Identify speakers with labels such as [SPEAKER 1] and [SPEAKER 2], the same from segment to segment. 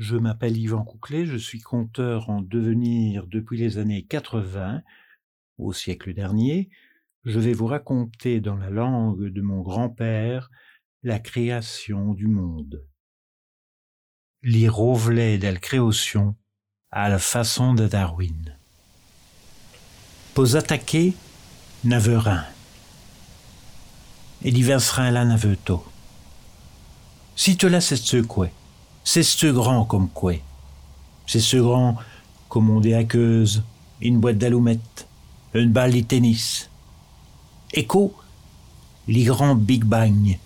[SPEAKER 1] Je m'appelle Yvan Couclet, je suis conteur en devenir depuis les années 80, au siècle dernier. Je vais vous raconter dans la langue de mon grand-père la création du monde. L'irovlet del création à la façon de Darwin. Pos attaquer naverin. Et diversera la naveto. Si te la c'est ce quoi c'est ce grand comme quoi. C'est ce grand comme on des une boîte d'allumettes, une balle de tennis. Écho, les grands Big Bang,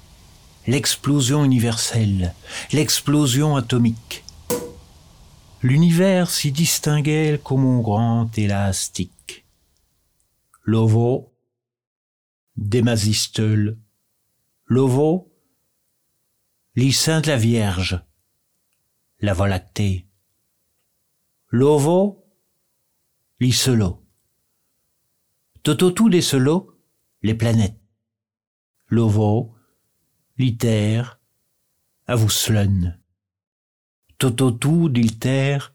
[SPEAKER 1] l'explosion universelle, l'explosion atomique. L'univers s'y distinguait comme un grand élastique. L'ovo, Démasistel, l'ovo, les saints de la Vierge, la Voie lactée. L'ovo, l'iselo. Tototou des solo, les planètes. L'ovo, l'iter, avuslen. Tototou d'ilter,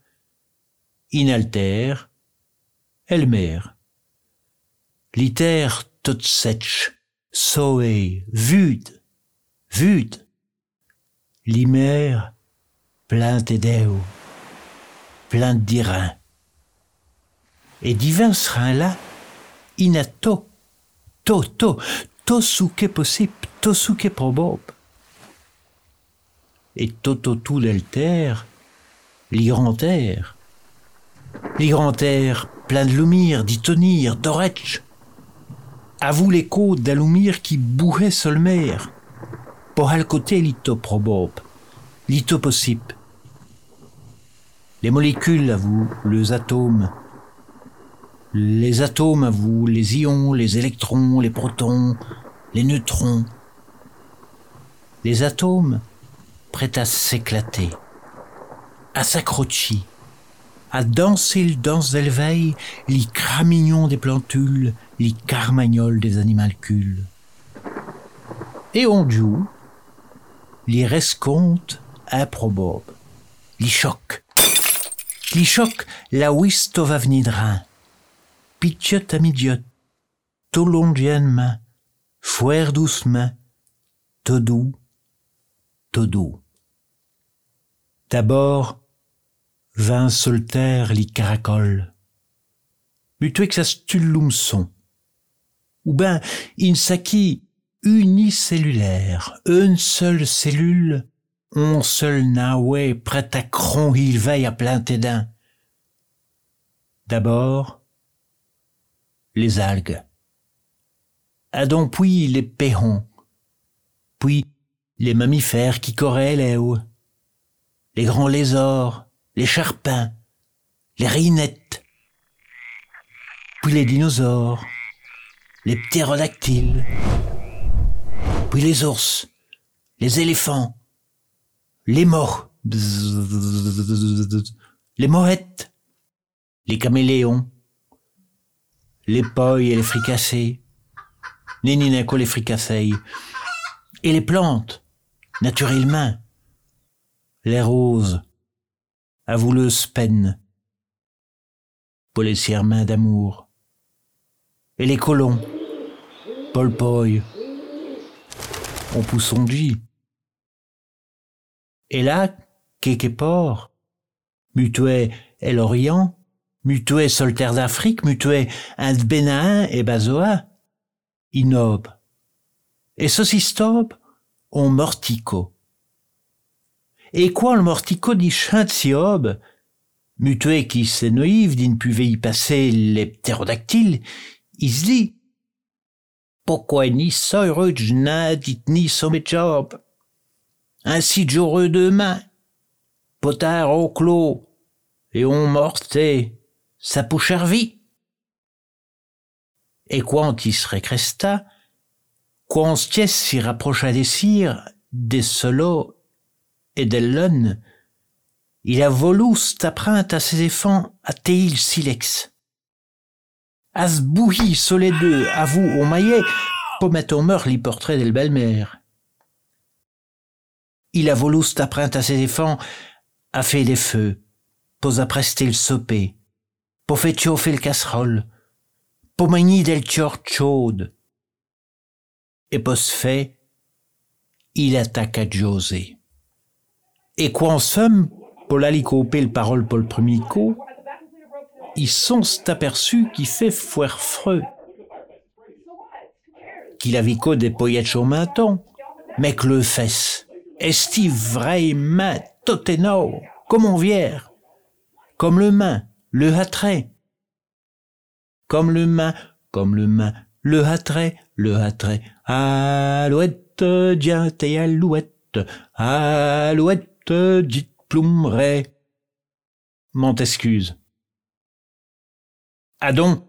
[SPEAKER 1] inalter, elmer. Liter totsetch, soe, vud, vud. Limer, plein d'Edeu, plein d'Irin. Et divin serin-là, inato, to, to, to souke possible, to souke probob. Et toto tout l'alter, l'igranter, l'igranter, plein de lumir, d'itonir, d'oretch. À vous les côtes d'alumir qui bouhaient solmer, pour al côté lito probob, lito possible les molécules à vous, les atomes, les atomes à vous, les ions, les électrons, les protons, les neutrons, les atomes prêts à s'éclater, à s'accrocher, à danser le danse d'Elveille, les cramignons des plantules, les carmagnols des animalcules. Et on joue les rescomptes improbables, les chocs, Clichoc la wisto va vnidrin. Pitiot a midiot. To longien ma. Fouer doucement. Todou. Todou. D'abord, vint soltaire li caracol. Mutuex astullum son. Ou ben, insaki unicellulaire, une seule cellule on seul naoué prêt à cron il veille à plein tédin. D'abord, les algues. Adon puis les péhons, puis les mammifères qui corraient les les grands lézards, les charpins, les rinettes, puis les dinosaures, les ptérodactyles, puis les ours, les éléphants, les morts, les morettes, les caméléons, les poilles et les fricassés, les ninaco les fricassés, et les plantes, naturellement, les roses, avouleuse peine, policière main d'amour, et les colons, Paul Poy, on là, quelque port, mutué et l'Orient, mutué soltaire d'Afrique, mutué Inde Bénin et Bazoa, inob. Et saucistob, on mortico. Et quoi le mortico dit chintiob, mutué qui s'énoïve d'une puve y passer les ptérodactyles, se dit, pourquoi ni n'a dit ni job ainsi j'aurais deux mains, potard au clos, et on mortait, sa vie. Et quantis recresta, quanties s'y rapprocha des cires, des solos et des lunnes, il a volus t'apprinte à ses effants à teil silex. As bouhi les deux, à vous, au maillet, mettre au meurt les portraits belle-mère il a voulu t'apprendre à ses enfants a fait des feux, pos a presté le sopé, po fait chauffer le casserole, po magni del tiort chaude. Et pos fait, il attaque à José. Et quoi en somme, pour l'aller couper le parole pour le premier coup, ils sont aperçus qui fait foire freux. Qu'il avait qu'au des poillettes au menton, mais que le fesse. Esti vraiment toteno, comme comme le main, le hatrait, comme le main, comme le main, le hatrait, le hatrait, alouette, diante et alouette, alouette, dites plumeret. Montescuse. Adon,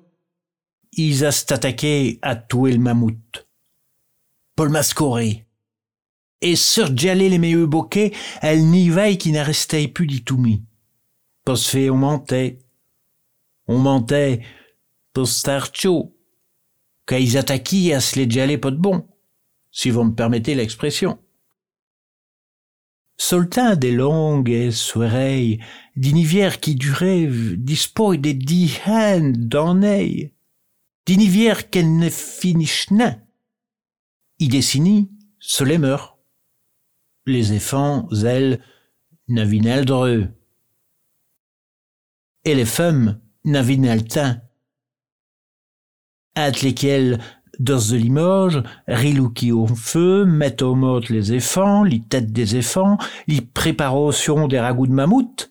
[SPEAKER 1] ils a attaqué à tuer le mammouth. Paul Mascoré. Et sur les meilleurs bokeh, elle n'y vaille qui n'a resté plus du tout mis. Pos fait on mentait. On mentait, pour starcho. Quand ils attaquaient à se les Djalé pas de bon, si vous me permettez l'expression. Soltin des longues soirées, d'inivières qui duraient dispo des dix hand d'enneille, d'inivières qu'elle ne finissent nain. Il dessini, se les meurt. Les éfants, elles, dreux. Et les femmes n'avinent teint. At lesquels Dos de Limoges, rilou qui au feu, mettent au mode les éfants, les têtes des éfants, les préparations des ragoûts de mammouth,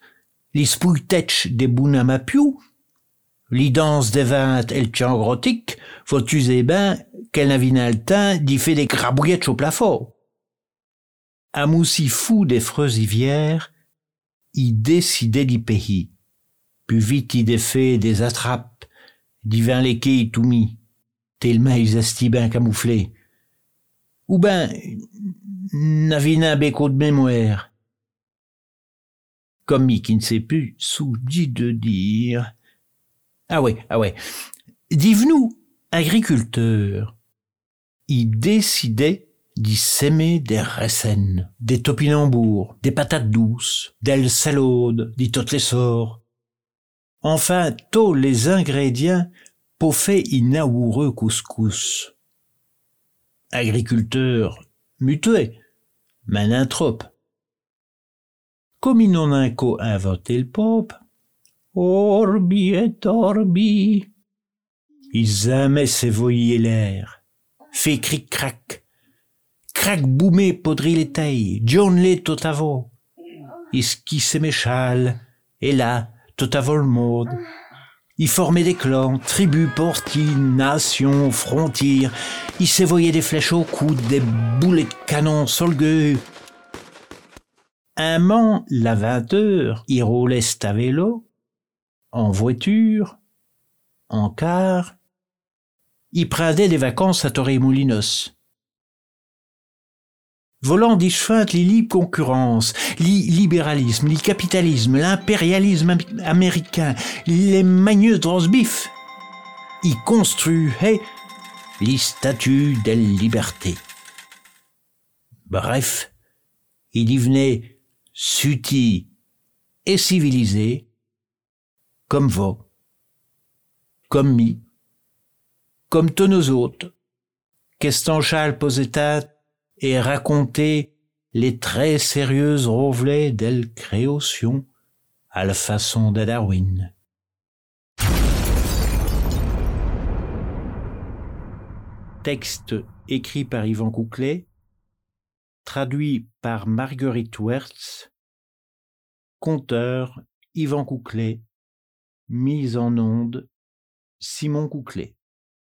[SPEAKER 1] les spouilletech des bounamapiou, les danses des vingt et le chant grotique, faut user ben qu'elle n'a le teint d'y fait des grabouillettes au plafond. Fou des freuses hivières, y décidait d'y pays. Plus vite y défait des attrapes, d'y vin les quais tout mis tellement ils esti bien camouflés. Ou ben, n'avina béco de mémoire. Comme qui ne sait plus, sous dit de dire. Ah ouais, ah ouais. Dites-nous, agriculteurs, il décidait d'y s'aimer des racines, des topinambours, des patates douces, des salaudes, dit toutes les sorts. Enfin, tous les ingrédients pour fait inaoureux couscous. Agriculteur mutué, manintrope. Comme ils n'ont inventé le pop, orbi et orbi. Ils aimaient s'évoyer l'air, fait cric-crac, crac boumé podri les tailles, John totavo. Iski s'éméchal, et là, totavo le mode. Il formait des clans, tribus, portines, nations, frontières. Il s'évoyait des flèches au coude, des boulets de canon solgueux. Un man, la vingt heures, il roulait à vélo, en voiture, en car. Il prenait des vacances à Torremolinos volant disfinte les libres concurrences, le libéralisme, le capitalisme, l'impérialisme américain, les magneux transbifs. Il construisait les statues de liberté. Bref, il y venait suti et civilisé, comme vous, comme mi, comme tous nos autres. Qu'est-ce châle et raconter les très sérieuses rovelets d'El Création à la façon de Darwin. Texte écrit par Yvan Couclet, traduit par Marguerite Wertz, conteur Yvan Couclet, mise en onde Simon Couclet.